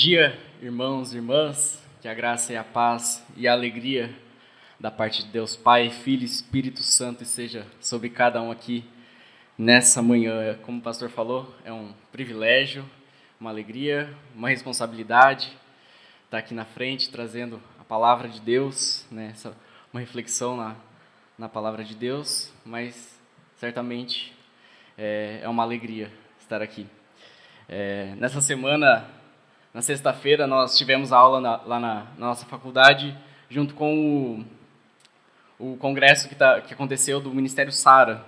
dia, irmãos e irmãs. Que a graça e a paz e a alegria da parte de Deus Pai, Filho e Espírito Santo esteja sobre cada um aqui nessa manhã. Como o pastor falou, é um privilégio, uma alegria, uma responsabilidade estar aqui na frente trazendo a palavra de Deus, né? Essa, uma reflexão na, na palavra de Deus, mas certamente é, é uma alegria estar aqui. É, nessa semana, na sexta-feira, nós tivemos aula na, lá na, na, nossa faculdade, junto com o, o congresso que, tá, que aconteceu do Ministério Sara.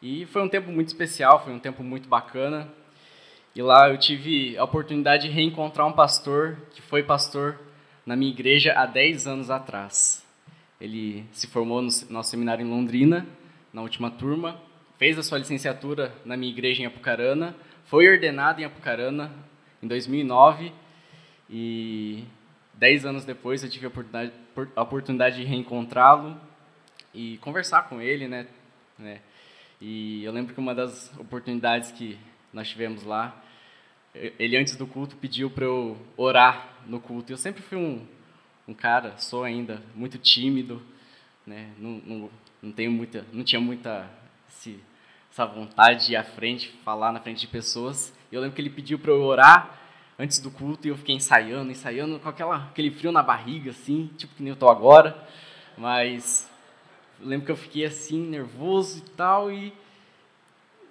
E foi um tempo muito especial, foi um tempo muito bacana. E lá eu tive a oportunidade de reencontrar um pastor que foi pastor na minha igreja há 10 anos atrás. Ele se formou no nosso seminário em Londrina, na última turma, fez a sua licenciatura na minha igreja em Apucarana, foi ordenado em Apucarana em 2009 e dez anos depois eu tive a oportunidade, a oportunidade de reencontrá-lo e conversar com ele, né? né? E eu lembro que uma das oportunidades que nós tivemos lá, ele antes do culto pediu para eu orar no culto. Eu sempre fui um, um cara, sou ainda muito tímido, né? Não, não, não tenho muita, não tinha muita essa vontade de ir à frente, falar na frente de pessoas. Eu lembro que ele pediu para eu orar antes do culto e eu fiquei ensaiando, ensaiando com aquela, aquele frio na barriga, assim, tipo que nem eu tô agora. Mas eu lembro que eu fiquei assim, nervoso e tal, e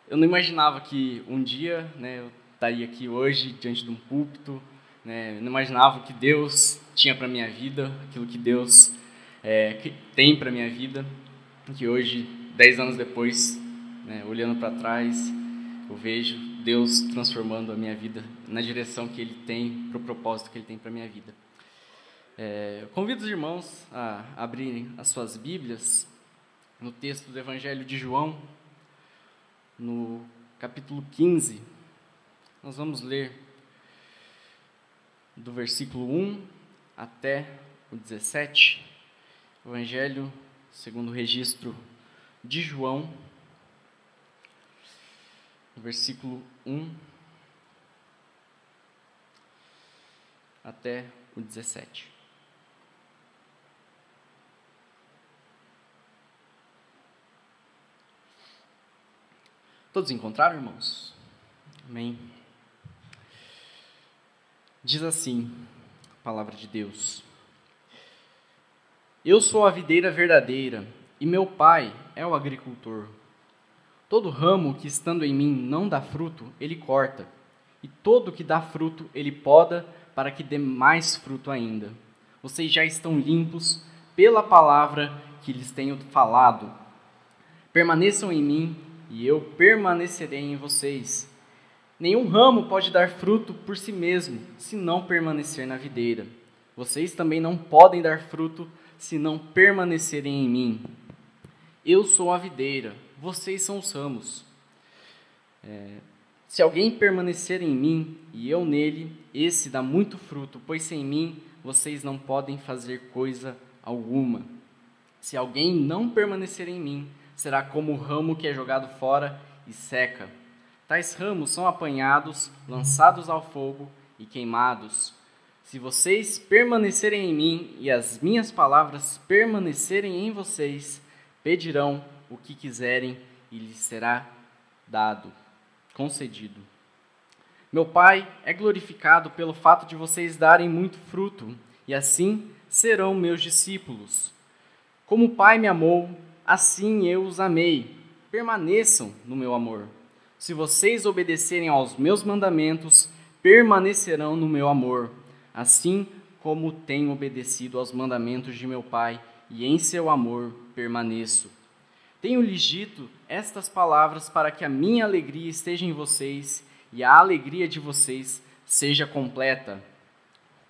eu não imaginava que um dia né, eu estaria aqui hoje, diante de um púlpito, né, eu não imaginava que Deus tinha para minha vida, aquilo que Deus é, que tem para minha vida, que hoje, dez anos depois, né, olhando para trás, eu vejo Deus transformando a minha vida na direção que Ele tem, para o propósito que Ele tem para a minha vida. É, convido os irmãos a abrirem as suas Bíblias no texto do Evangelho de João, no capítulo 15. Nós vamos ler do versículo 1 até o 17. Evangelho segundo o registro de João, versículo 1 até o 17. Todos encontraram, irmãos? Amém. Diz assim a palavra de Deus: Eu sou a videira verdadeira e meu pai é o agricultor. Todo ramo que estando em mim não dá fruto, ele corta, e todo que dá fruto, ele poda, para que dê mais fruto ainda. Vocês já estão limpos pela palavra que lhes tenho falado. Permaneçam em mim, e eu permanecerei em vocês. Nenhum ramo pode dar fruto por si mesmo, se não permanecer na videira. Vocês também não podem dar fruto se não permanecerem em mim. Eu sou a videira, vocês são os ramos. É, se alguém permanecer em mim e eu nele, esse dá muito fruto, pois sem mim vocês não podem fazer coisa alguma. Se alguém não permanecer em mim, será como o ramo que é jogado fora e seca. Tais ramos são apanhados, lançados ao fogo e queimados. Se vocês permanecerem em mim e as minhas palavras permanecerem em vocês, pedirão o que quiserem e lhes será dado, concedido. Meu Pai é glorificado pelo fato de vocês darem muito fruto, e assim serão meus discípulos. Como o Pai me amou, assim eu os amei. Permaneçam no meu amor. Se vocês obedecerem aos meus mandamentos, permanecerão no meu amor, assim como tenho obedecido aos mandamentos de meu Pai, e em seu amor permaneço. Tenho-lhes dito estas palavras para que a minha alegria esteja em vocês e a alegria de vocês seja completa.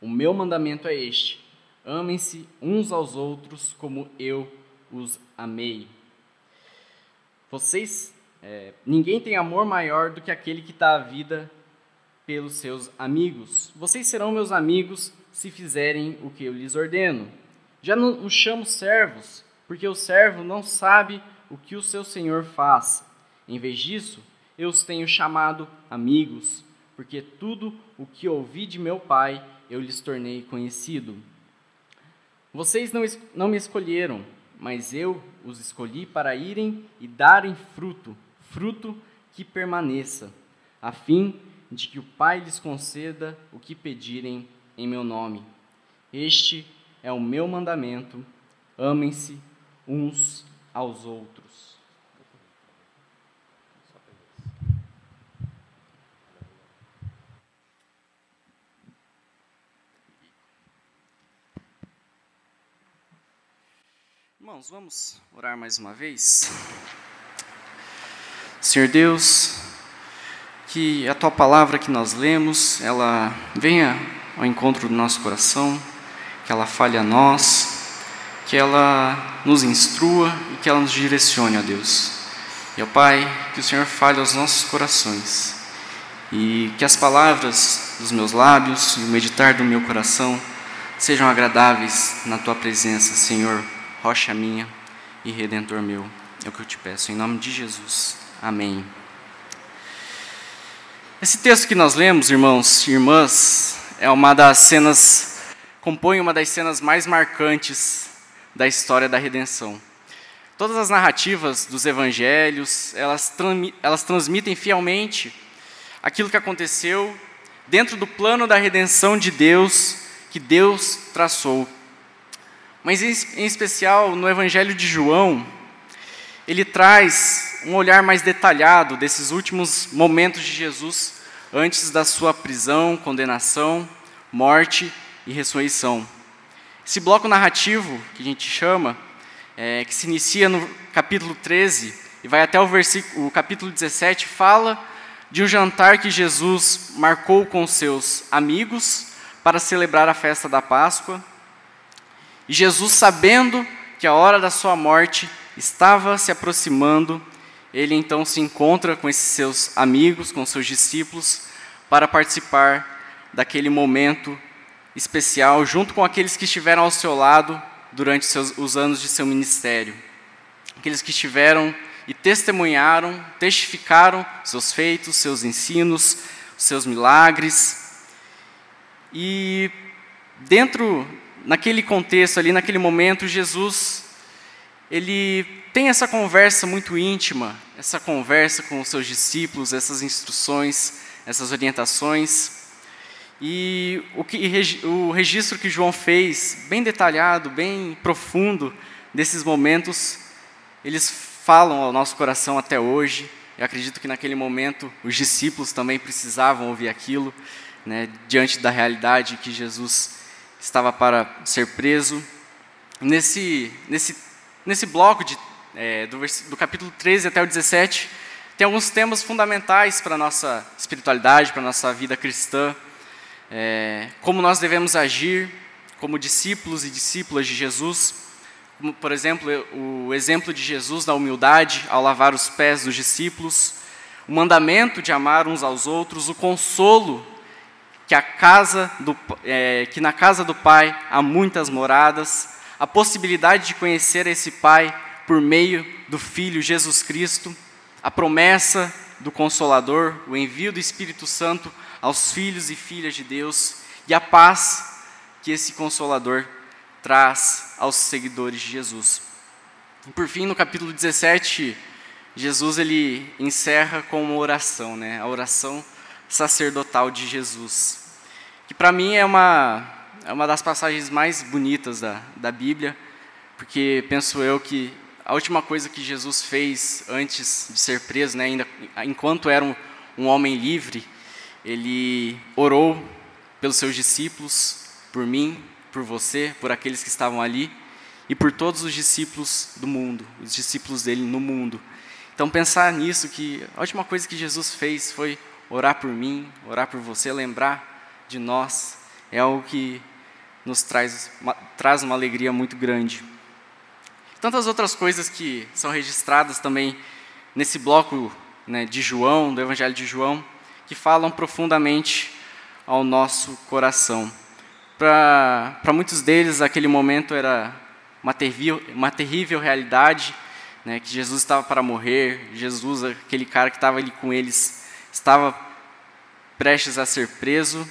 O meu mandamento é este: amem-se uns aos outros como eu os amei. Vocês, é, ninguém tem amor maior do que aquele que dá a vida pelos seus amigos. Vocês serão meus amigos se fizerem o que eu lhes ordeno. Já não os chamo servos, porque o servo não sabe o que o seu senhor faz. Em vez disso, eu os tenho chamado amigos, porque tudo o que ouvi de meu Pai eu lhes tornei conhecido. Vocês não, não me escolheram, mas eu os escolhi para irem e darem fruto, fruto que permaneça, a fim de que o Pai lhes conceda o que pedirem em meu nome. Este é o meu mandamento: amem-se uns aos outros. Irmãos, vamos orar mais uma vez. Senhor Deus, que a tua palavra que nós lemos, ela venha ao encontro do nosso coração, que ela fale a nós, que ela nos instrua e que ela nos direcione, ó Deus. E, ó Pai, que o Senhor fale aos nossos corações e que as palavras dos meus lábios e o meditar do meu coração sejam agradáveis na tua presença, Senhor, rocha minha e redentor meu. É o que eu te peço, em nome de Jesus. Amém. Esse texto que nós lemos, irmãos e irmãs, é uma das cenas, compõe uma das cenas mais marcantes da história da redenção. Todas as narrativas dos evangelhos, elas, elas transmitem fielmente aquilo que aconteceu dentro do plano da redenção de Deus, que Deus traçou. Mas em especial no Evangelho de João, ele traz um olhar mais detalhado desses últimos momentos de Jesus antes da sua prisão, condenação, morte e ressurreição. Esse bloco narrativo que a gente chama, é, que se inicia no capítulo 13 e vai até o, versículo, o capítulo 17, fala de um jantar que Jesus marcou com seus amigos para celebrar a festa da Páscoa. E Jesus, sabendo que a hora da sua morte estava se aproximando, ele então se encontra com esses seus amigos, com seus discípulos, para participar daquele momento especial, junto com aqueles que estiveram ao seu lado durante seus, os anos de seu ministério. Aqueles que estiveram e testemunharam, testificaram seus feitos, seus ensinos, seus milagres. E dentro, naquele contexto ali, naquele momento, Jesus ele tem essa conversa muito íntima, essa conversa com os seus discípulos, essas instruções, essas orientações. E o, que, o registro que João fez, bem detalhado, bem profundo, desses momentos, eles falam ao nosso coração até hoje. Eu acredito que naquele momento os discípulos também precisavam ouvir aquilo, né, diante da realidade que Jesus estava para ser preso. Nesse, nesse Nesse bloco de, é, do, do capítulo 13 até o 17, tem alguns temas fundamentais para a nossa espiritualidade, para a nossa vida cristã. É, como nós devemos agir como discípulos e discípulas de Jesus. Por exemplo, o exemplo de Jesus da humildade ao lavar os pés dos discípulos. O mandamento de amar uns aos outros. O consolo que, a casa do, é, que na casa do Pai há muitas moradas a possibilidade de conhecer esse Pai por meio do Filho Jesus Cristo, a promessa do Consolador, o envio do Espírito Santo aos filhos e filhas de Deus e a paz que esse Consolador traz aos seguidores de Jesus. E por fim, no capítulo 17, Jesus ele encerra com uma oração, né? A oração sacerdotal de Jesus, que para mim é uma é uma das passagens mais bonitas da, da Bíblia, porque penso eu que a última coisa que Jesus fez antes de ser preso, né, ainda enquanto era um, um homem livre, ele orou pelos seus discípulos, por mim, por você, por aqueles que estavam ali e por todos os discípulos do mundo, os discípulos dele no mundo. Então pensar nisso que a última coisa que Jesus fez foi orar por mim, orar por você, lembrar de nós, é algo que nos traz uma, traz uma alegria muito grande. Tantas outras coisas que são registradas também nesse bloco né, de João, do Evangelho de João, que falam profundamente ao nosso coração. Para muitos deles, aquele momento era uma terrível, uma terrível realidade, né, que Jesus estava para morrer, Jesus, aquele cara que estava ali com eles, estava prestes a ser preso,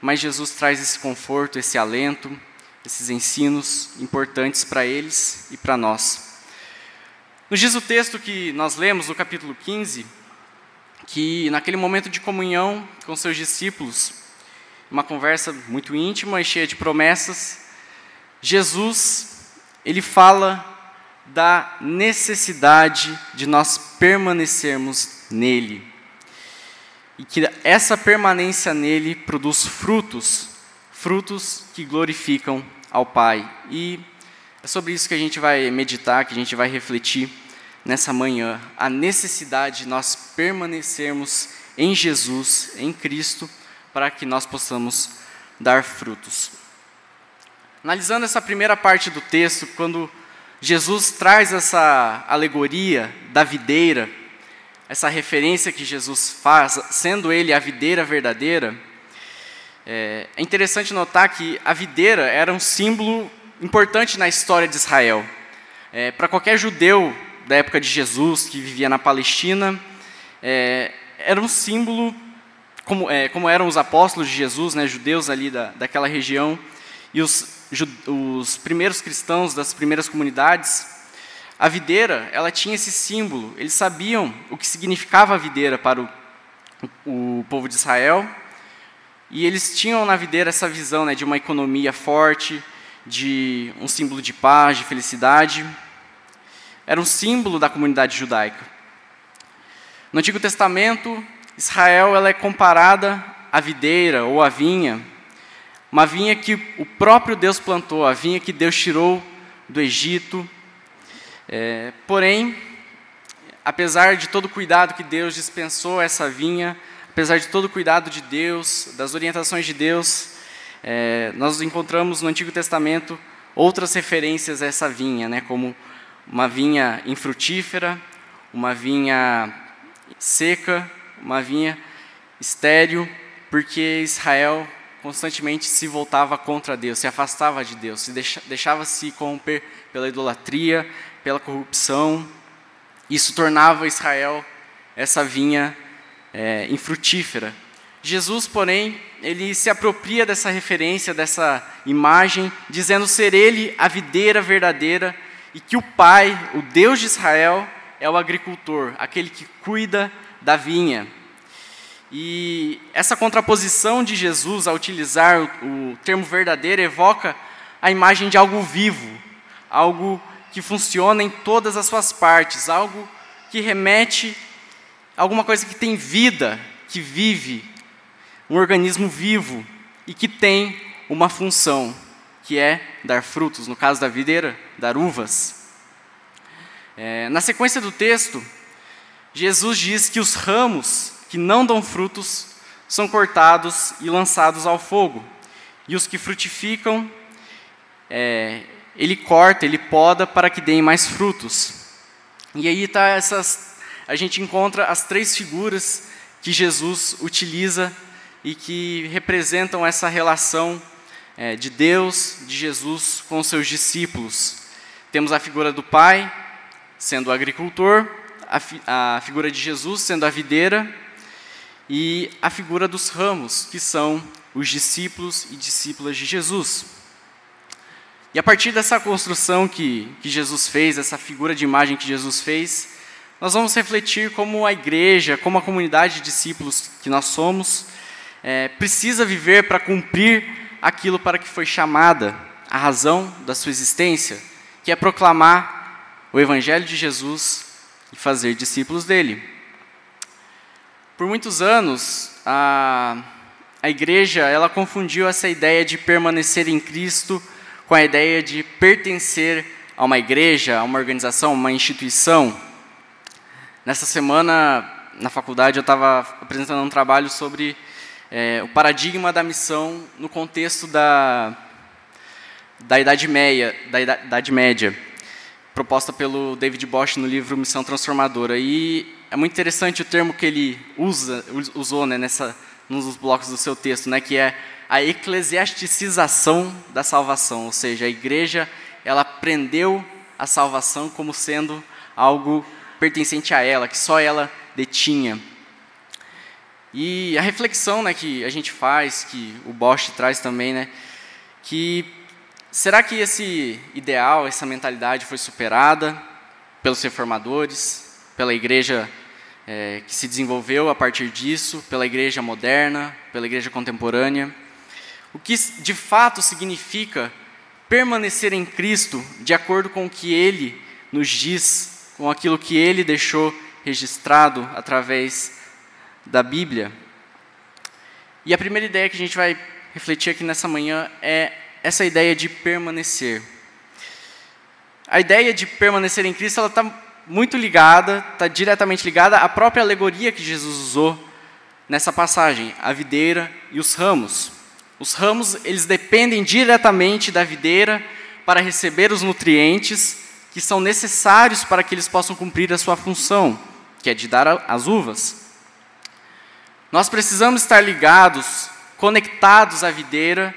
mas Jesus traz esse conforto, esse alento, esses ensinos importantes para eles e para nós. Nos diz o texto que nós lemos no capítulo 15, que naquele momento de comunhão com seus discípulos, uma conversa muito íntima e cheia de promessas, Jesus, ele fala da necessidade de nós permanecermos nele. E que essa permanência nele produz frutos, frutos que glorificam ao Pai. E é sobre isso que a gente vai meditar, que a gente vai refletir nessa manhã. A necessidade de nós permanecermos em Jesus, em Cristo, para que nós possamos dar frutos. Analisando essa primeira parte do texto, quando Jesus traz essa alegoria da videira, essa referência que Jesus faz, sendo ele a videira verdadeira, é, é interessante notar que a videira era um símbolo importante na história de Israel. É, Para qualquer judeu da época de Jesus, que vivia na Palestina, é, era um símbolo, como, é, como, eram os apóstolos de Jesus, né, judeus ali da, daquela região, e os os primeiros cristãos das primeiras comunidades, a videira, ela tinha esse símbolo. Eles sabiam o que significava a videira para o, o povo de Israel. E eles tinham na videira essa visão né, de uma economia forte, de um símbolo de paz, de felicidade. Era um símbolo da comunidade judaica. No Antigo Testamento, Israel ela é comparada à videira ou à vinha, uma vinha que o próprio Deus plantou, a vinha que Deus tirou do Egito. É, porém, apesar de todo o cuidado que Deus dispensou a essa vinha, apesar de todo o cuidado de Deus, das orientações de Deus, é, nós encontramos no Antigo Testamento outras referências a essa vinha, né, como uma vinha infrutífera, uma vinha seca, uma vinha estéril, porque Israel constantemente se voltava contra Deus, se afastava de Deus, se deixava se corromper pela idolatria, pela corrupção. Isso tornava Israel essa vinha é, infrutífera. Jesus, porém, ele se apropria dessa referência, dessa imagem, dizendo ser ele a videira verdadeira e que o Pai, o Deus de Israel, é o agricultor, aquele que cuida da vinha. E essa contraposição de Jesus a utilizar o termo verdadeiro evoca a imagem de algo vivo, algo que funciona em todas as suas partes, algo que remete a alguma coisa que tem vida, que vive, um organismo vivo e que tem uma função, que é dar frutos, no caso da videira, dar uvas. É, na sequência do texto, Jesus diz que os ramos que não dão frutos são cortados e lançados ao fogo. E os que frutificam, é, ele corta, ele poda para que deem mais frutos. E aí tá essas, a gente encontra as três figuras que Jesus utiliza e que representam essa relação é, de Deus, de Jesus com seus discípulos. Temos a figura do Pai, sendo o agricultor, a, fi, a figura de Jesus, sendo a videira, e a figura dos ramos, que são os discípulos e discípulas de Jesus. E a partir dessa construção que, que Jesus fez, essa figura de imagem que Jesus fez, nós vamos refletir como a igreja, como a comunidade de discípulos que nós somos, é, precisa viver para cumprir aquilo para que foi chamada, a razão da sua existência, que é proclamar o Evangelho de Jesus e fazer discípulos dele. Por muitos anos, a, a igreja ela confundiu essa ideia de permanecer em Cristo com a ideia de pertencer a uma igreja, a uma organização, uma instituição. Nessa semana, na faculdade, eu estava apresentando um trabalho sobre é, o paradigma da missão no contexto da, da Idade Média, da Idade Média, proposta pelo David Bosch no livro Missão Transformadora. E é muito interessante o termo que ele usa, usou né, nessa, num dos blocos do seu texto, né, que é a eclesiasticização da salvação, ou seja, a igreja ela aprendeu a salvação como sendo algo pertencente a ela, que só ela detinha. E a reflexão né, que a gente faz, que o Bosch traz também, né, que será que esse ideal, essa mentalidade foi superada pelos reformadores, pela igreja é, que se desenvolveu a partir disso, pela igreja moderna, pela igreja contemporânea? O que de fato significa permanecer em Cristo de acordo com o que Ele nos diz, com aquilo que Ele deixou registrado através da Bíblia. E a primeira ideia que a gente vai refletir aqui nessa manhã é essa ideia de permanecer. A ideia de permanecer em Cristo ela está muito ligada, está diretamente ligada à própria alegoria que Jesus usou nessa passagem, a videira e os ramos. Os ramos eles dependem diretamente da videira para receber os nutrientes que são necessários para que eles possam cumprir a sua função, que é de dar as uvas. Nós precisamos estar ligados, conectados à videira,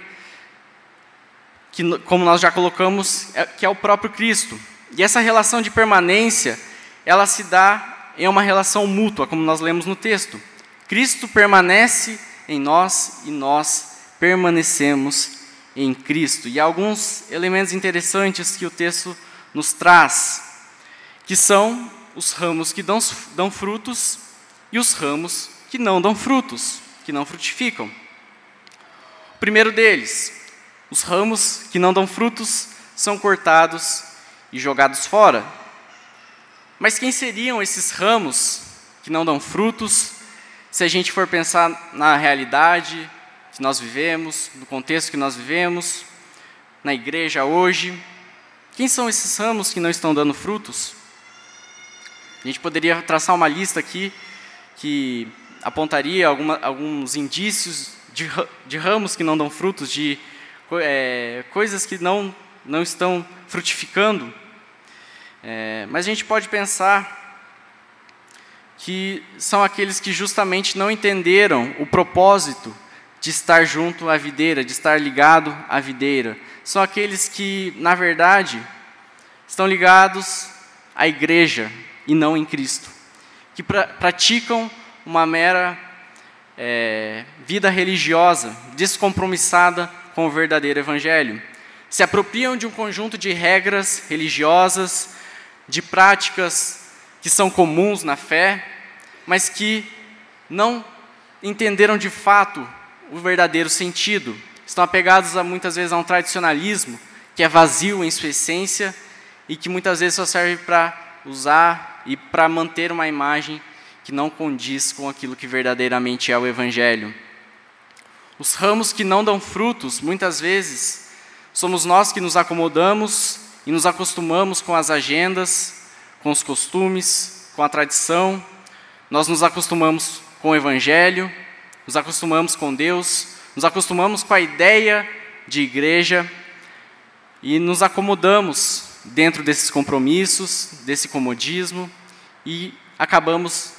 que, como nós já colocamos, é, que é o próprio Cristo. E essa relação de permanência, ela se dá em uma relação mútua, como nós lemos no texto. Cristo permanece em nós e nós permanecemos em Cristo. E há alguns elementos interessantes que o texto nos traz, que são os ramos que dão, dão frutos e os ramos que não dão frutos, que não frutificam. O primeiro deles, os ramos que não dão frutos são cortados e jogados fora. Mas quem seriam esses ramos que não dão frutos, se a gente for pensar na realidade que nós vivemos, no contexto que nós vivemos, na igreja hoje? Quem são esses ramos que não estão dando frutos? A gente poderia traçar uma lista aqui que apontaria alguma, alguns indícios de, de, ramos que não dão frutos, de é, coisas que não, não estão frutificando. É, mas a gente pode pensar que são aqueles que justamente não entenderam o propósito de estar junto à videira, de estar ligado à videira. São aqueles que, na verdade, estão ligados à igreja e não em Cristo, que pra, praticam uma mera é, vida religiosa, descompromissada com o verdadeiro evangelho. Se apropriam de um conjunto de regras religiosas, de práticas que são comuns na fé, mas que não entenderam de fato o verdadeiro sentido. Estão apegados a, muitas vezes a um tradicionalismo que é vazio em sua essência e que muitas vezes só serve para usar e para manter uma imagem que não condiz com aquilo que verdadeiramente é o Evangelho. Os ramos que não dão frutos, muitas vezes, somos nós que nos acomodamos e nos acostumamos com as agendas, com os costumes, com a tradição. Nós nos acostumamos com o Evangelho, nos acostumamos com Deus, nos acostumamos com a ideia de igreja e nos acomodamos dentro desses compromissos, desse comodismo e acabamos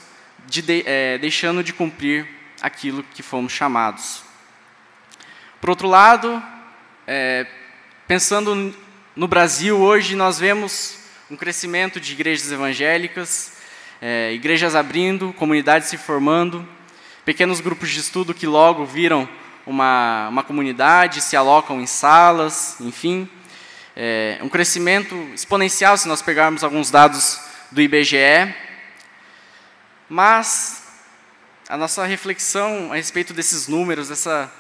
de, é, deixando de cumprir aquilo que fomos chamados. Por outro lado, é, pensando no Brasil, hoje nós vemos um crescimento de igrejas evangélicas, é, igrejas abrindo, comunidades se formando, pequenos grupos de estudo que logo viram uma, uma comunidade, se alocam em salas, enfim. É, um crescimento exponencial se nós pegarmos alguns dados do IBGE, mas a nossa reflexão a respeito desses números, dessa,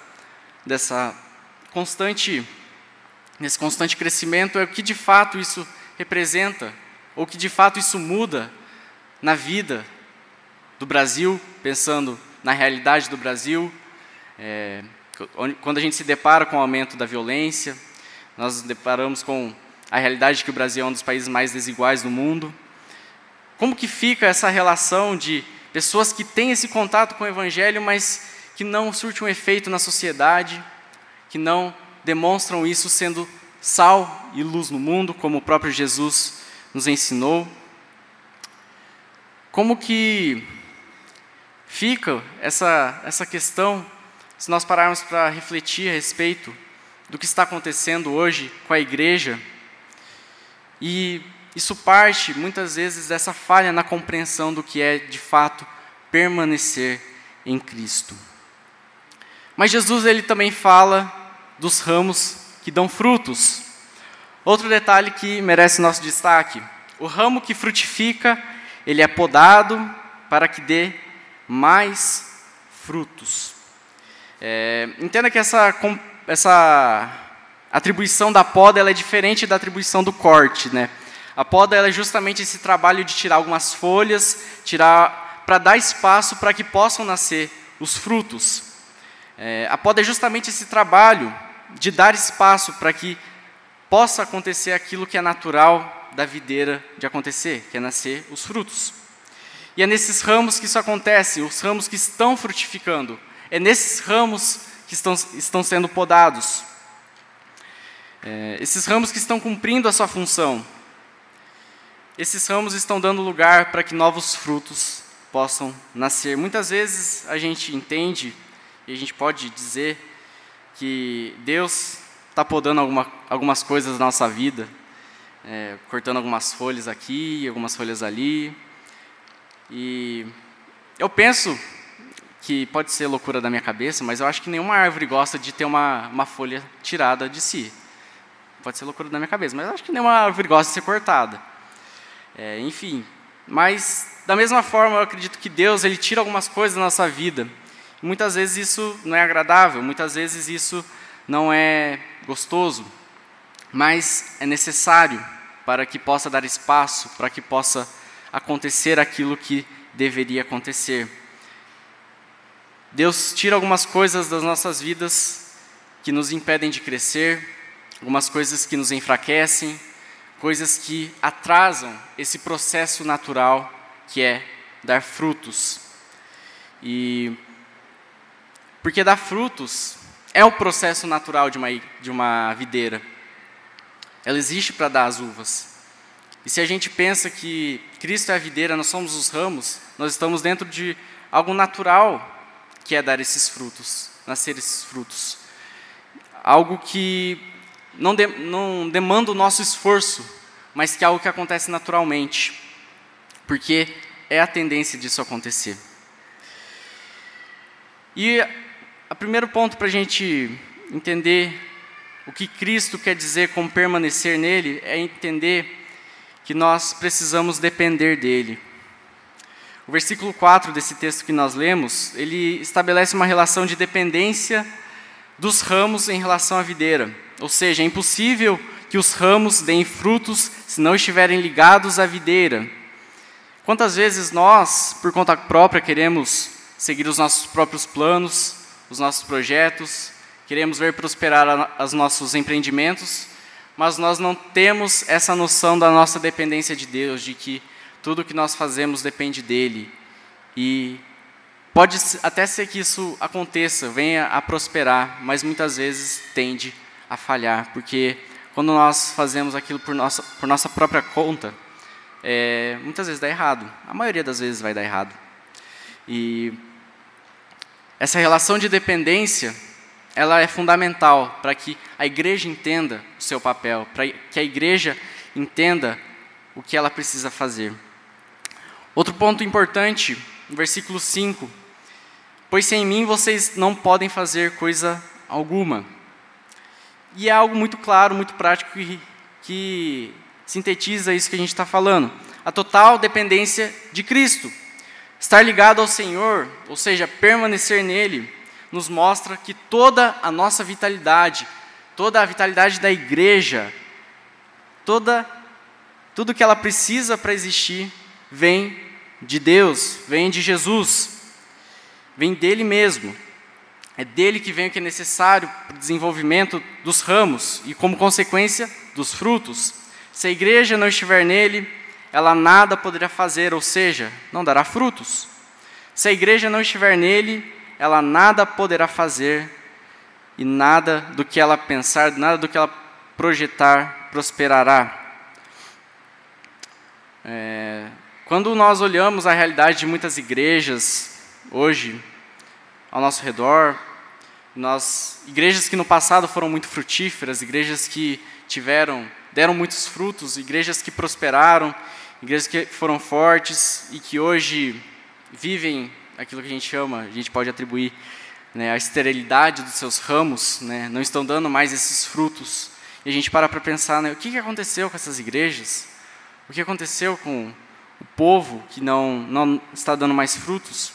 dessa constante, nesse constante crescimento, é o que de fato isso representa, ou que de fato isso muda na vida do Brasil, pensando na realidade do Brasil, é, quando a gente se depara com o aumento da violência, nós nos deparamos com a realidade de que o Brasil é um dos países mais desiguais do mundo. Como que fica essa relação de pessoas que têm esse contato com o Evangelho, mas que não surte um efeito na sociedade, que não demonstram isso sendo sal e luz no mundo, como o próprio Jesus nos ensinou? Como que fica essa, essa questão se nós pararmos para refletir a respeito do que está acontecendo hoje com a igreja? E isso parte muitas vezes dessa falha na compreensão do que é de fato permanecer em Cristo. Mas Jesus ele também fala dos ramos que dão frutos. Outro detalhe que merece nosso destaque: o ramo que frutifica, ele é podado para que dê mais frutos. É, entenda que essa, essa atribuição da poda ela é diferente da atribuição do corte, né? A poda é justamente esse trabalho de tirar algumas folhas, tirar para dar espaço para que possam nascer os frutos. É, a poda é justamente esse trabalho de dar espaço para que possa acontecer aquilo que é natural da videira de acontecer, que é nascer os frutos. E é nesses ramos que isso acontece, os ramos que estão frutificando. É nesses ramos que estão, estão sendo podados. É, esses ramos que estão cumprindo a sua função. Esses ramos estão dando lugar para que novos frutos possam nascer. Muitas vezes a gente entende, e a gente pode dizer, que Deus está podando alguma, algumas coisas na nossa vida, é, cortando algumas folhas aqui, algumas folhas ali. E eu penso que pode ser loucura da minha cabeça, mas eu acho que nenhuma árvore gosta de ter uma, uma folha tirada de si. Pode ser loucura da minha cabeça, mas eu acho que nenhuma árvore gosta de ser cortada. É, enfim, mas da mesma forma eu acredito que Deus ele tira algumas coisas da nossa vida Muitas vezes isso não é agradável, muitas vezes isso não é gostoso, mas é necessário para que possa dar espaço, para que possa acontecer aquilo que deveria acontecer. Deus tira algumas coisas das nossas vidas que nos impedem de crescer, algumas coisas que nos enfraquecem, coisas que atrasam esse processo natural que é dar frutos. E porque dar frutos é o processo natural de uma, de uma videira. Ela existe para dar as uvas. E se a gente pensa que Cristo é a videira, nós somos os ramos, nós estamos dentro de algo natural que é dar esses frutos, nascer esses frutos. Algo que não, de, não demanda o nosso esforço, mas que é algo que acontece naturalmente, porque é a tendência disso acontecer. E primeiro ponto para a gente entender o que Cristo quer dizer com permanecer nele é entender que nós precisamos depender dele. O versículo 4 desse texto que nós lemos, ele estabelece uma relação de dependência dos ramos em relação à videira. Ou seja, é impossível que os ramos deem frutos se não estiverem ligados à videira. Quantas vezes nós, por conta própria, queremos seguir os nossos próprios planos, os nossos projetos, queremos ver prosperar os nossos empreendimentos, mas nós não temos essa noção da nossa dependência de Deus, de que tudo que nós fazemos depende dele. E pode até ser que isso aconteça, venha a prosperar, mas muitas vezes tende a falhar, porque quando nós fazemos aquilo por nossa, por nossa própria conta, é, muitas vezes dá errado. A maioria das vezes vai dar errado. E essa relação de dependência, ela é fundamental para que a igreja entenda o seu papel, para que a igreja entenda o que ela precisa fazer. Outro ponto importante, no versículo 5: Pois sem mim vocês não podem fazer coisa alguma. E é algo muito claro, muito prático que, que sintetiza isso que a gente está falando. A total dependência de Cristo. Estar ligado ao Senhor, ou seja, permanecer nele, nos mostra que toda a nossa vitalidade, toda a vitalidade da igreja, toda tudo que ela precisa para existir vem de Deus, vem de Jesus, vem dele mesmo. É dele que vem o que é necessário para o desenvolvimento dos ramos e, como consequência, dos frutos. Se a igreja não estiver nele, ela nada poderá fazer, ou seja, não dará frutos. Se a igreja não estiver nele, ela nada poderá fazer e nada do que ela pensar, nada do que ela projetar prosperará. É, quando nós olhamos a realidade de muitas igrejas hoje ao nosso redor, nós, igrejas que no passado foram muito frutíferas, igrejas que tiveram, deram muitos frutos, igrejas que prosperaram, igrejas que foram fortes e que hoje vivem aquilo que a gente chama, a gente pode atribuir né, a esterilidade dos seus ramos, né, não estão dando mais esses frutos. E a gente para para pensar, né, o que, que aconteceu com essas igrejas? O que aconteceu com o povo que não, não está dando mais frutos?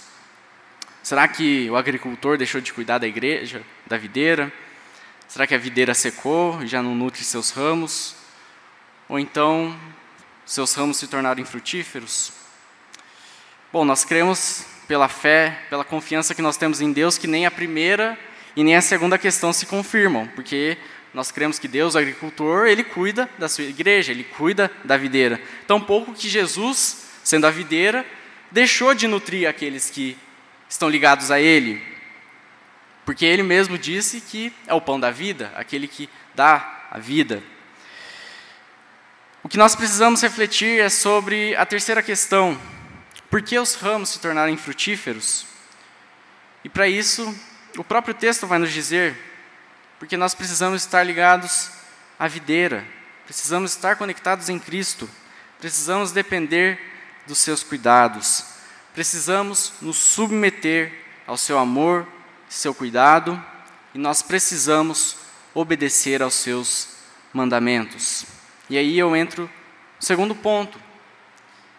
Será que o agricultor deixou de cuidar da igreja, da videira? Será que a videira secou e já não nutre seus ramos? Ou então seus ramos se tornaram infrutíferos? Bom, nós cremos pela fé, pela confiança que nós temos em Deus, que nem a primeira e nem a segunda questão se confirmam, porque nós cremos que Deus, o agricultor, ele cuida da sua igreja, ele cuida da videira. Tão pouco que Jesus, sendo a videira, deixou de nutrir aqueles que estão ligados a ele. Porque ele mesmo disse que é o pão da vida, aquele que dá a vida. O que nós precisamos refletir é sobre a terceira questão, por que os ramos se tornaram infrutíferos? E para isso, o próprio texto vai nos dizer, porque nós precisamos estar ligados à videira, precisamos estar conectados em Cristo, precisamos depender dos seus cuidados, precisamos nos submeter ao seu amor, seu cuidado, e nós precisamos obedecer aos seus mandamentos. E aí eu entro no segundo ponto.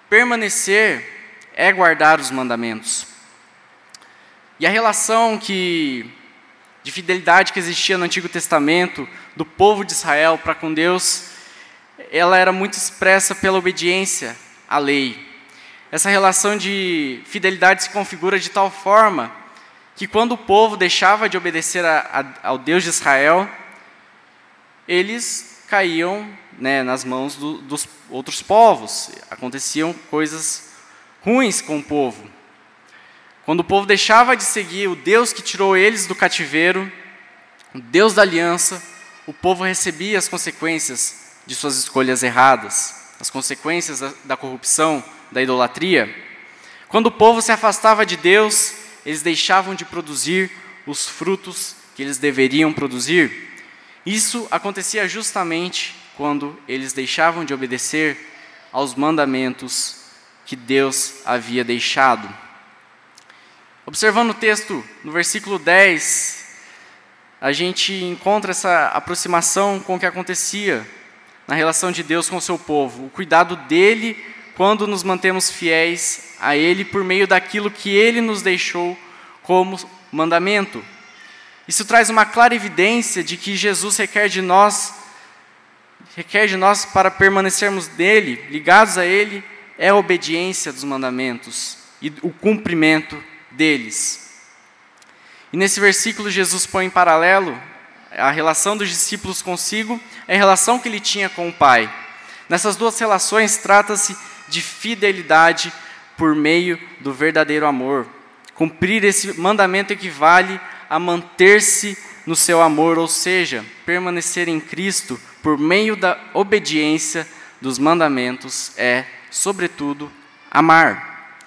Permanecer é guardar os mandamentos. E a relação que de fidelidade que existia no Antigo Testamento do povo de Israel para com Deus, ela era muito expressa pela obediência à lei. Essa relação de fidelidade se configura de tal forma que quando o povo deixava de obedecer a, a, ao Deus de Israel, eles caíam né, nas mãos do, dos outros povos. Aconteciam coisas ruins com o povo. Quando o povo deixava de seguir o Deus que tirou eles do cativeiro, o Deus da aliança, o povo recebia as consequências de suas escolhas erradas, as consequências da, da corrupção, da idolatria. Quando o povo se afastava de Deus, eles deixavam de produzir os frutos que eles deveriam produzir. Isso acontecia justamente quando eles deixavam de obedecer aos mandamentos que Deus havia deixado. Observando o texto, no versículo 10, a gente encontra essa aproximação com o que acontecia na relação de Deus com o seu povo, o cuidado dele quando nos mantemos fiéis a ele por meio daquilo que ele nos deixou como mandamento. Isso traz uma clara evidência de que Jesus requer de nós requer de nós para permanecermos nele, ligados a ele é a obediência dos mandamentos e o cumprimento deles. E nesse versículo, Jesus põe em paralelo a relação dos discípulos consigo e a relação que ele tinha com o Pai. Nessas duas relações, trata-se de fidelidade por meio do verdadeiro amor. Cumprir esse mandamento equivale a manter-se no seu amor, ou seja, permanecer em Cristo por meio da obediência dos mandamentos é sobretudo, amar.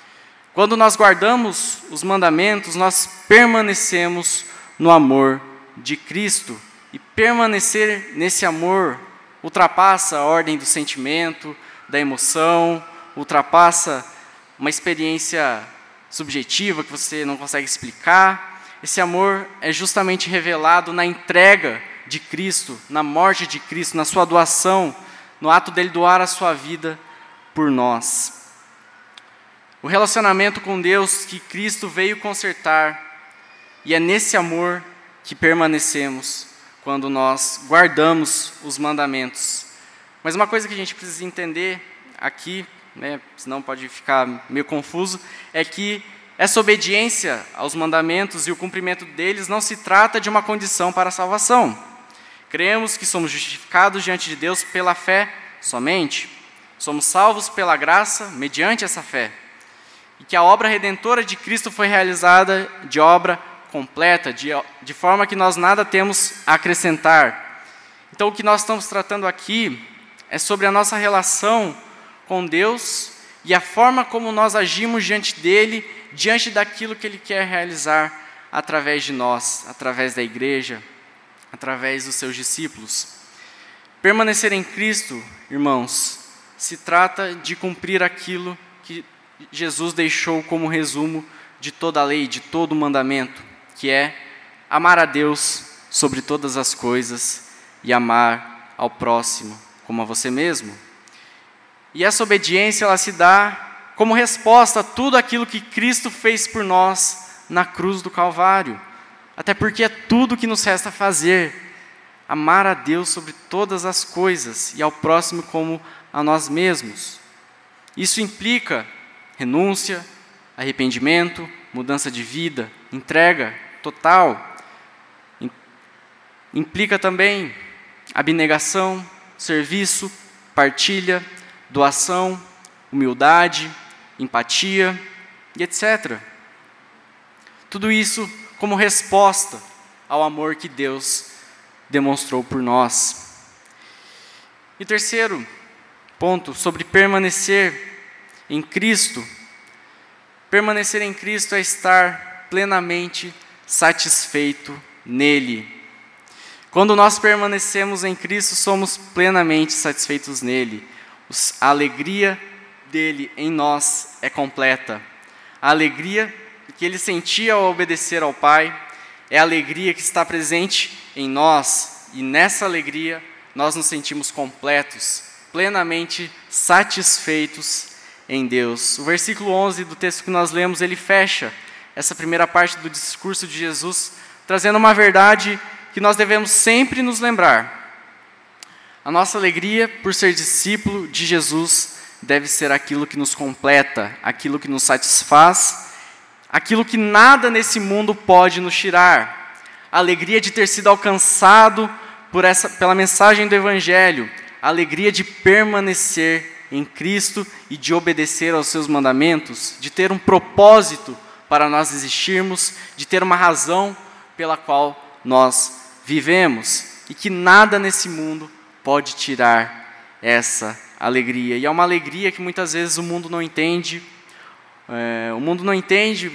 Quando nós guardamos os mandamentos, nós permanecemos no amor de Cristo. E permanecer nesse amor ultrapassa a ordem do sentimento, da emoção, ultrapassa uma experiência subjetiva que você não consegue explicar. Esse amor é justamente revelado na entrega de Cristo, na morte de Cristo, na sua doação, no ato dele doar a sua vida por nós. O relacionamento com Deus que Cristo veio consertar, e é nesse amor que permanecemos quando nós guardamos os mandamentos. Mas uma coisa que a gente precisa entender aqui, né, senão pode ficar meio confuso, é que essa obediência aos mandamentos e o cumprimento deles não se trata de uma condição para a salvação. Cremos que somos justificados diante de Deus pela fé somente. Somos salvos pela graça mediante essa fé. E que a obra redentora de Cristo foi realizada de obra completa, de, de forma que nós nada temos a acrescentar. Então, o que nós estamos tratando aqui é sobre a nossa relação com Deus e a forma como nós agimos diante dele, diante daquilo que ele quer realizar através de nós, através da igreja, através dos seus discípulos. Permanecer em Cristo, irmãos, se trata de cumprir aquilo que Jesus deixou como resumo de toda a lei, de todo o mandamento, que é amar a Deus sobre todas as coisas e amar ao próximo como a você mesmo. E essa obediência ela se dá como resposta a tudo aquilo que Cristo fez por nós na cruz do Calvário. Até porque é tudo que nos resta fazer: amar a Deus sobre todas as coisas e ao próximo como a nós mesmos. Isso implica renúncia, arrependimento, mudança de vida, entrega total. Implica também abnegação, serviço, partilha, doação, humildade, empatia e etc. Tudo isso como resposta ao amor que Deus demonstrou por nós. E terceiro ponto, sobre permanecer em Cristo. Permanecer em Cristo é estar plenamente satisfeito nele. Quando nós permanecemos em Cristo, somos plenamente satisfeitos nele. A alegria dele em nós é completa. A alegria que ele sentia ao obedecer ao Pai é a alegria que está presente em nós, e nessa alegria nós nos sentimos completos, plenamente satisfeitos em Deus. O versículo 11 do texto que nós lemos, ele fecha essa primeira parte do discurso de Jesus, trazendo uma verdade que nós devemos sempre nos lembrar. A nossa alegria por ser discípulo de Jesus deve ser aquilo que nos completa, aquilo que nos satisfaz, aquilo que nada nesse mundo pode nos tirar. A alegria de ter sido alcançado por essa, pela mensagem do Evangelho, a alegria de permanecer em Cristo e de obedecer aos seus mandamentos, de ter um propósito para nós existirmos, de ter uma razão pela qual nós vivemos e que nada nesse mundo pode tirar essa alegria. E é uma alegria que muitas vezes o mundo não entende. É, o mundo não entende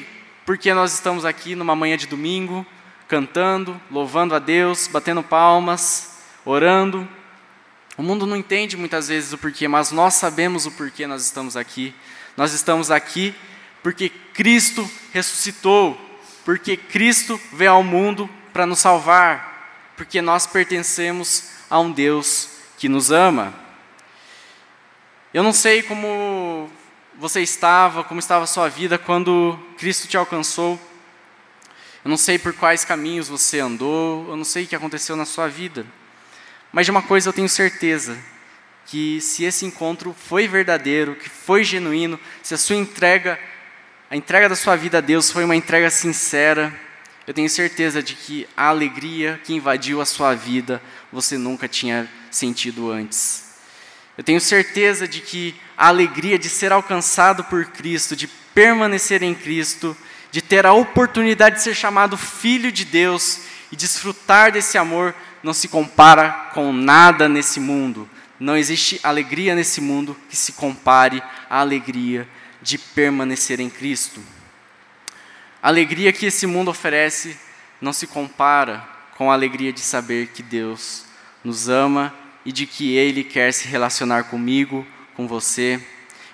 porque nós estamos aqui numa manhã de domingo, cantando, louvando a Deus, batendo palmas, orando. O mundo não entende muitas vezes o porquê, mas nós sabemos o porquê nós estamos aqui. Nós estamos aqui porque Cristo ressuscitou, porque Cristo veio ao mundo para nos salvar, porque nós pertencemos a um Deus que nos ama. Eu não sei como você estava, como estava a sua vida quando Cristo te alcançou. Eu não sei por quais caminhos você andou, eu não sei o que aconteceu na sua vida. Mas de uma coisa eu tenho certeza, que se esse encontro foi verdadeiro, que foi genuíno, se a sua entrega, a entrega da sua vida a Deus foi uma entrega sincera, eu tenho certeza de que a alegria que invadiu a sua vida você nunca tinha sentido antes. Eu tenho certeza de que a alegria de ser alcançado por Cristo, de permanecer em Cristo, de ter a oportunidade de ser chamado filho de Deus e desfrutar desse amor, não se compara com nada nesse mundo. Não existe alegria nesse mundo que se compare à alegria de permanecer em Cristo. A alegria que esse mundo oferece não se compara com a alegria de saber que Deus nos ama e de que Ele quer se relacionar comigo, com você,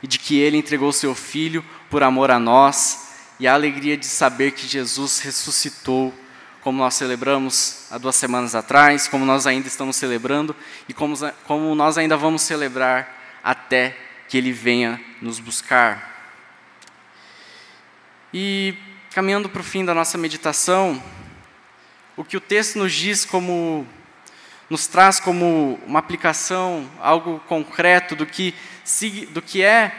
e de que Ele entregou seu Filho por amor a nós, e a alegria de saber que Jesus ressuscitou, como nós celebramos há duas semanas atrás, como nós ainda estamos celebrando e como, como nós ainda vamos celebrar até que Ele venha nos buscar. E caminhando para o fim da nossa meditação, o que o texto nos diz como nos traz como uma aplicação, algo concreto do que do que é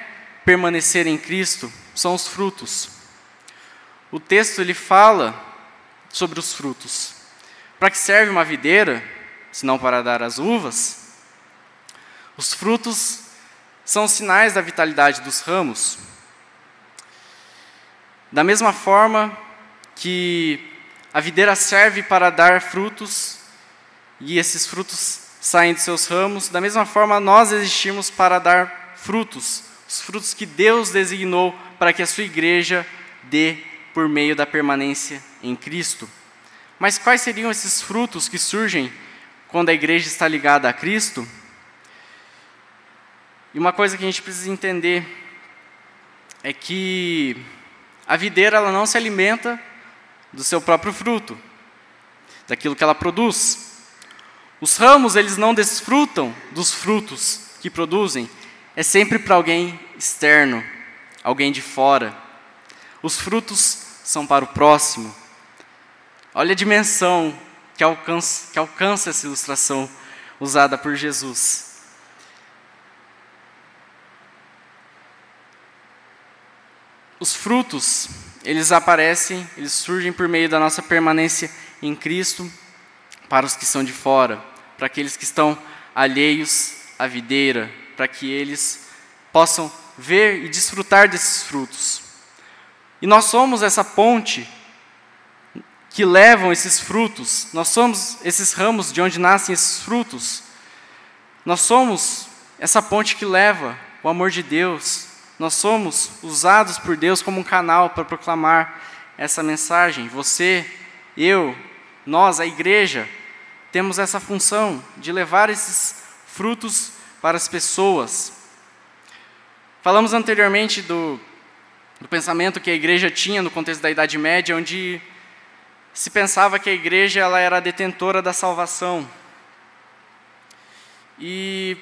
permanecer em Cristo, são os frutos. O texto ele fala sobre os frutos. Para que serve uma videira, se não para dar as uvas? Os frutos são sinais da vitalidade dos ramos. Da mesma forma que a videira serve para dar frutos e esses frutos saem de seus ramos, da mesma forma nós existimos para dar frutos, os frutos que Deus designou para que a sua igreja dê por meio da permanência em Cristo. Mas quais seriam esses frutos que surgem quando a igreja está ligada a Cristo? E uma coisa que a gente precisa entender é que A videira ela não se alimenta do seu próprio fruto, daquilo que ela produz. Os ramos eles não desfrutam dos frutos que produzem, é sempre para alguém externo, alguém de fora. Os frutos são para o próximo. Olha a dimensão que alcança, que alcança essa ilustração usada por Jesus. Os frutos, eles aparecem, eles surgem por meio da nossa permanência em Cristo para os que são de fora, para aqueles que estão alheios à videira, para que eles possam ver e desfrutar desses frutos. E nós somos essa ponte que levam esses frutos, nós somos esses ramos de onde nascem esses frutos, nós somos essa ponte que leva o amor de Deus, nós somos usados por Deus como um canal para proclamar essa mensagem. Você, eu, nós, a igreja, temos essa função de levar esses frutos para as pessoas. Falamos anteriormente do, do pensamento que a igreja tinha no contexto da Idade Média, onde se pensava que a igreja ela era a detentora da salvação. E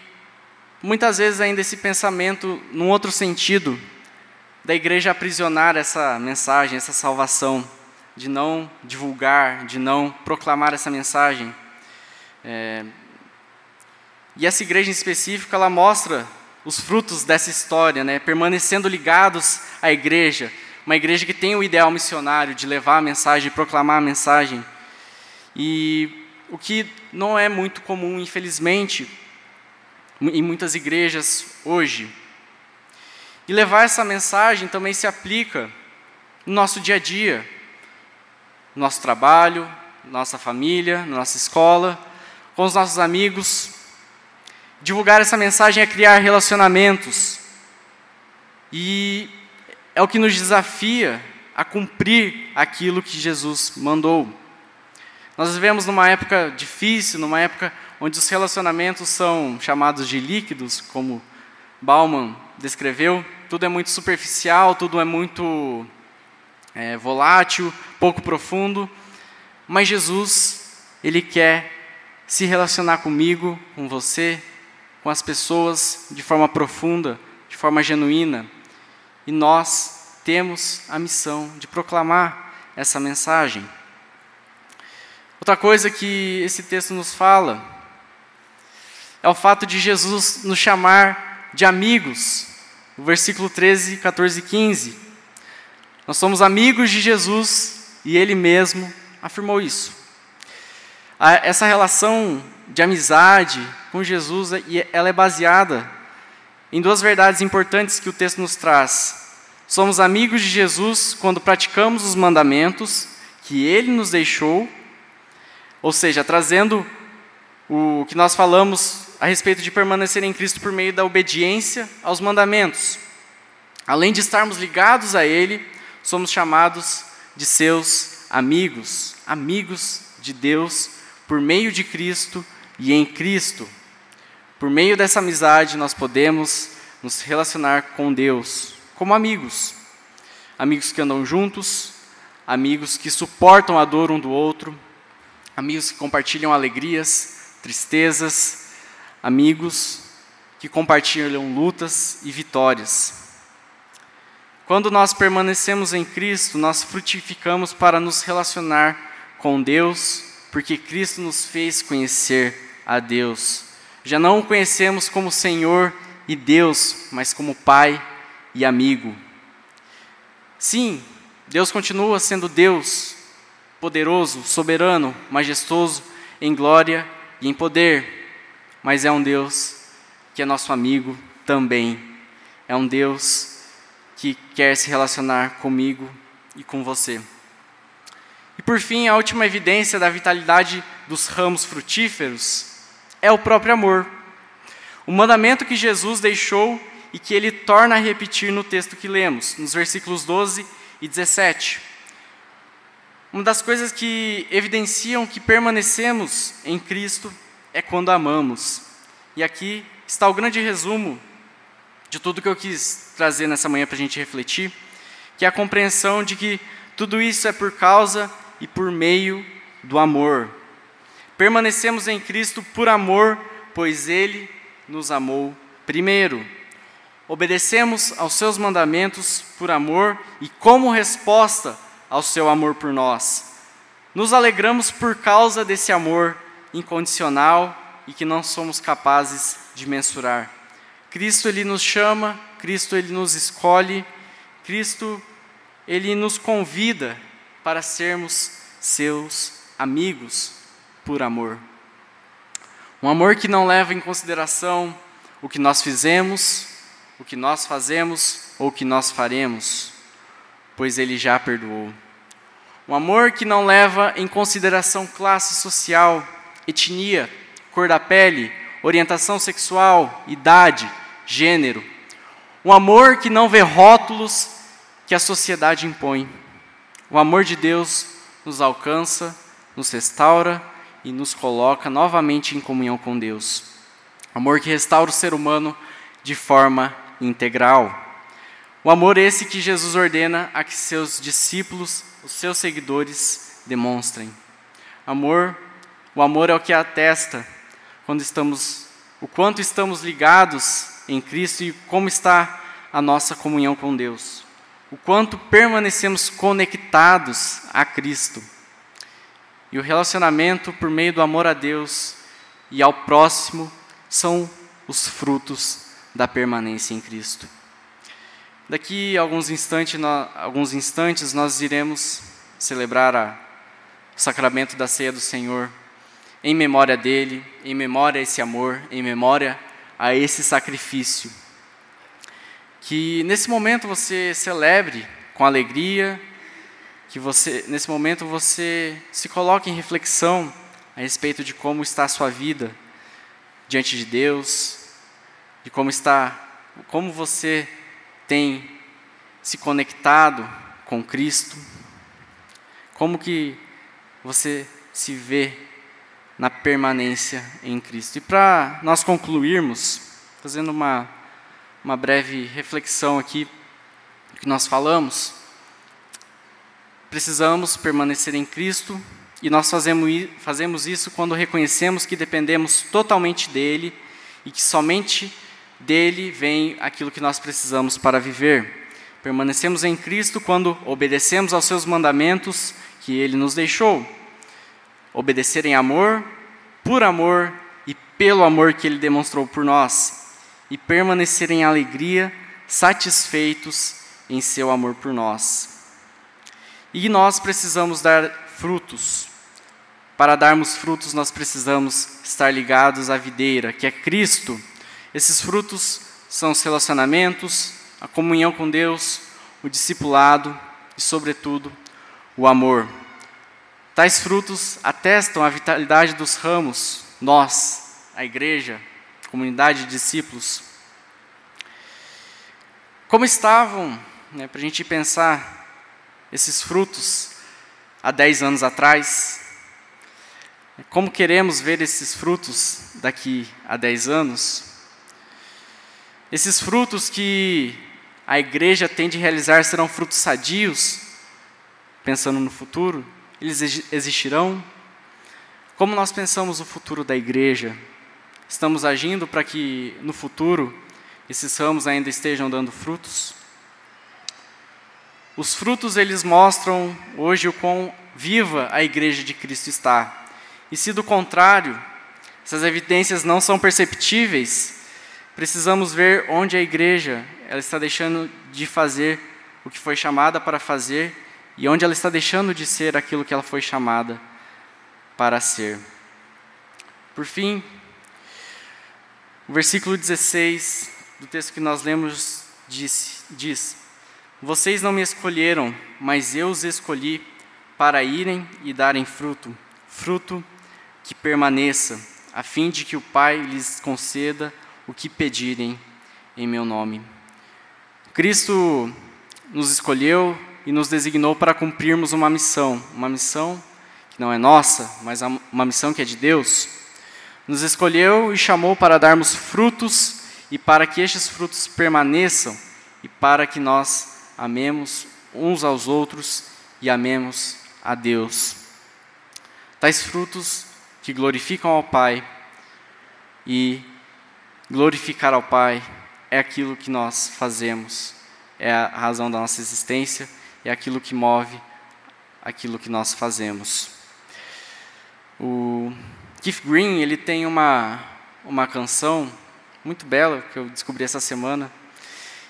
Muitas vezes ainda esse pensamento, num outro sentido, da igreja aprisionar essa mensagem, essa salvação, de não divulgar, de não proclamar essa mensagem. É, e essa igreja em específico, ela mostra os frutos dessa história, né, permanecendo ligados à igreja, uma igreja que tem o ideal missionário de levar a mensagem, proclamar a mensagem. E o que não é muito comum, infelizmente, em muitas igrejas hoje. E levar essa mensagem também se aplica no nosso dia a dia, no nosso trabalho, nossa família, na nossa escola, com os nossos amigos. Divulgar essa mensagem é criar relacionamentos. E é o que nos desafia a cumprir aquilo que Jesus mandou. Nós vivemos numa época difícil, numa época onde os relacionamentos são chamados de líquidos, como Bauman descreveu. Tudo é muito superficial, tudo é muito é, volátil, pouco profundo. Mas Jesus, Ele quer se relacionar comigo, com você, com as pessoas de forma profunda, de forma genuína. E nós temos a missão de proclamar essa mensagem. Outra coisa que esse texto nos fala é o fato de Jesus nos chamar de amigos. O versículo 13, 14 e 15. Nós somos amigos de Jesus e Ele mesmo afirmou isso. Essa relação de amizade com Jesus, ela é baseada em duas verdades importantes que o texto nos traz. Somos amigos de Jesus quando praticamos os mandamentos que Ele nos deixou, ou seja, trazendo o que nós falamos a respeito de permanecer em Cristo por meio da obediência aos mandamentos. Além de estarmos ligados a Ele, somos chamados de seus amigos, amigos de Deus, por meio de Cristo e em Cristo. Por meio dessa amizade, nós podemos nos relacionar com Deus como amigos. Amigos que andam juntos, amigos que suportam a dor um do outro, amigos que compartilham alegrias, tristezas, amigos que compartilham lutas e vitórias. Quando nós permanecemos em Cristo, nós frutificamos para nos relacionar com Deus, porque Cristo nos fez conhecer a Deus. Já não o conhecemos como Senhor e Deus, mas como Pai e amigo. Sim, Deus continua sendo Deus, poderoso, soberano, majestoso, em glória e em poder mas é um Deus que é nosso amigo também. É um Deus que quer se relacionar comigo e com você. E por fim, a última evidência da vitalidade dos ramos frutíferos é o próprio amor. O mandamento que Jesus deixou e que ele torna a repetir no texto que lemos, nos versículos 12 e 17. Uma das coisas que evidenciam que permanecemos em Cristo é quando amamos. E aqui está o grande resumo de tudo que eu quis trazer nessa manhã para a gente refletir, que é a compreensão de que tudo isso é por causa e por meio do amor. Permanecemos em Cristo por amor, pois Ele nos amou primeiro. Obedecemos aos seus mandamentos por amor e, como resposta ao seu amor por nós, nos alegramos por causa desse amor incondicional e que não somos capazes de mensurar. Cristo ele nos chama, Cristo ele nos escolhe, Cristo ele nos convida para sermos seus amigos por amor. Um amor que não leva em consideração o que nós fizemos, o que nós fazemos ou o que nós faremos, pois ele já perdoou. Um amor que não leva em consideração classe social, etnia, cor da pele, orientação sexual, idade, gênero. Um amor que não vê rótulos que a sociedade impõe. O amor de Deus nos alcança, nos restaura e nos coloca novamente em comunhão com Deus. Amor que restaura o ser humano de forma integral. O amor esse que Jesus ordena a que seus discípulos, os seus seguidores, demonstrem. Amor, o amor é o que atesta quando estamos o quanto estamos ligados em Cristo e como está a nossa comunhão com Deus o quanto permanecemos conectados a Cristo. E o relacionamento por meio do amor a Deus e ao próximo são os frutos da permanência em Cristo. Daqui a alguns instantes, nós, alguns instantes nós iremos celebrar a, o sacramento da ceia do Senhor em memória dele, em memória a esse amor, em memória a esse sacrifício que nesse momento você celebre com alegria, que você nesse momento você se coloque em reflexão a respeito de como está a sua vida diante de Deus, de como está, como você tem se conectado com Cristo, como que você se vê na permanência em Cristo. E para nós concluirmos, fazendo uma uma breve reflexão aqui que nós falamos. Precisamos permanecer em Cristo e nós fazemos isso quando reconhecemos que dependemos totalmente dele e que somente dele vem aquilo que nós precisamos para viver. Permanecemos em Cristo quando obedecemos aos seus mandamentos que ele nos deixou. Obedecer em amor, por amor e pelo amor que ele demonstrou por nós e permanecer em alegria, satisfeitos em seu amor por nós. E nós precisamos dar frutos. Para darmos frutos, nós precisamos estar ligados à videira, que é Cristo. Esses frutos são os relacionamentos, a comunhão com Deus, o discipulado e, sobretudo, o amor. Tais frutos atestam a vitalidade dos ramos, nós, a igreja, comunidade de discípulos. Como estavam, né, para a gente pensar esses frutos há 10 anos atrás, como queremos ver esses frutos daqui a 10 anos? Esses frutos que a igreja tem de realizar serão frutos sadios, pensando no futuro? Eles existirão? Como nós pensamos o futuro da igreja? Estamos agindo para que no futuro esses ramos ainda estejam dando frutos? Os frutos eles mostram hoje o quão viva a igreja de Cristo está. E se do contrário, essas evidências não são perceptíveis, precisamos ver onde a igreja ela está deixando de fazer o que foi chamada para fazer e onde ela está deixando de ser aquilo que ela foi chamada para ser. Por fim, o versículo 16 do texto que nós lemos diz, diz: Vocês não me escolheram, mas eu os escolhi para irem e darem fruto, fruto que permaneça, a fim de que o Pai lhes conceda o que pedirem em meu nome. Cristo nos escolheu e nos designou para cumprirmos uma missão, uma missão que não é nossa, mas uma missão que é de Deus nos escolheu e chamou para darmos frutos e para que estes frutos permaneçam e para que nós amemos uns aos outros e amemos a Deus. Tais frutos que glorificam ao Pai e glorificar ao Pai é aquilo que nós fazemos, é a razão da nossa existência, é aquilo que move aquilo que nós fazemos. O Keith Green ele tem uma uma canção muito bela que eu descobri essa semana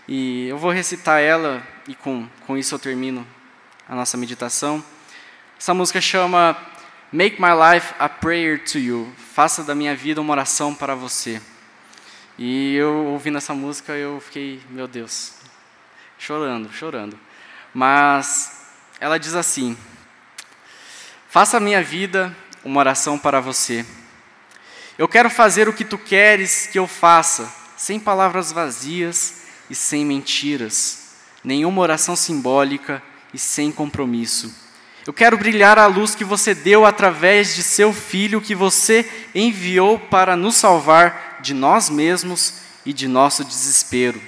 e eu vou recitar ela e com com isso eu termino a nossa meditação. Essa música chama Make My Life a Prayer to You. Faça da minha vida uma oração para você. E eu ouvindo essa música eu fiquei, meu Deus, chorando, chorando. Mas ela diz assim: Faça a minha vida uma oração para você. Eu quero fazer o que tu queres que eu faça, sem palavras vazias e sem mentiras, nenhuma oração simbólica e sem compromisso. Eu quero brilhar a luz que você deu através de seu filho que você enviou para nos salvar de nós mesmos e de nosso desespero.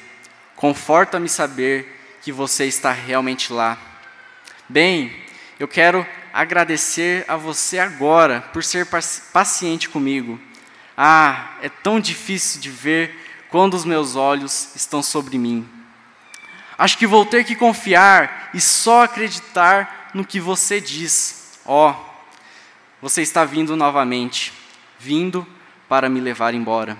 Conforta-me saber que você está realmente lá. Bem, eu quero agradecer a você agora por ser paciente comigo. Ah, é tão difícil de ver quando os meus olhos estão sobre mim. Acho que vou ter que confiar e só acreditar no que você diz. Ó, oh, você está vindo novamente, vindo para me levar embora.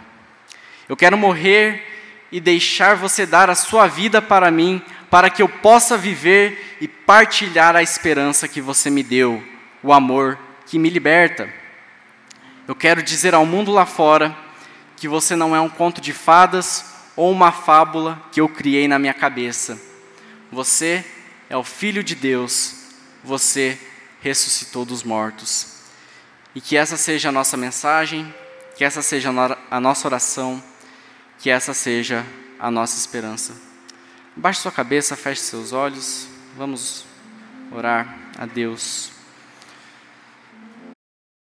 Eu quero morrer e deixar você dar a sua vida para mim, para que eu possa viver e partilhar a esperança que você me deu, o amor que me liberta. Eu quero dizer ao mundo lá fora que você não é um conto de fadas ou uma fábula que eu criei na minha cabeça. Você é o Filho de Deus, você ressuscitou dos mortos. E que essa seja a nossa mensagem, que essa seja a nossa oração, que essa seja a nossa esperança. Baixe sua cabeça, feche seus olhos. Vamos orar a Deus.